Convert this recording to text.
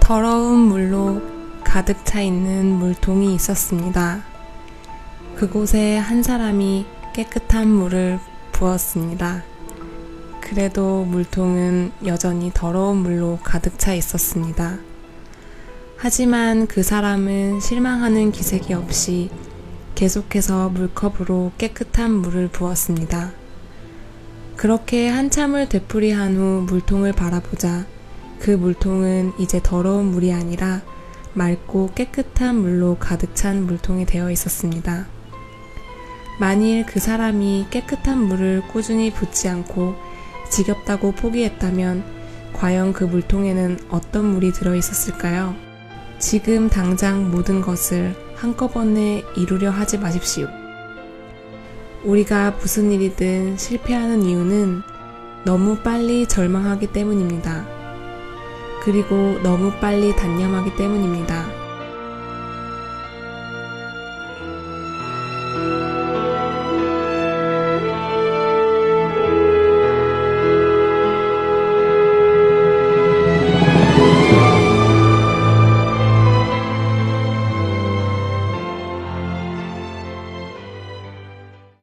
더러운 물로 가득 차 있는 물통이 있었습니다. 그곳에 한 사람이 깨끗한 물을 부었습니다. 그래도 물통은 여전히 더러운 물로 가득 차 있었습니다. 하지만 그 사람은 실망하는 기색이 없이 계속해서 물컵으로 깨끗한 물을 부었습니다. 그렇게 한참을 되풀이한 후 물통을 바라보자 그 물통은 이제 더러운 물이 아니라 맑고 깨끗한 물로 가득 찬 물통이 되어 있었습니다. 만일 그 사람이 깨끗한 물을 꾸준히 붓지 않고 지겹다고 포기했다면 과연 그 물통에는 어떤 물이 들어 있었을까요? 지금 당장 모든 것을 한꺼번에 이루려 하지 마십시오. 우리가 무슨 일이든 실패하는 이유는 너무 빨리 절망하기 때문입니다. 그리고 너무 빨리 단념하기 때문입니다.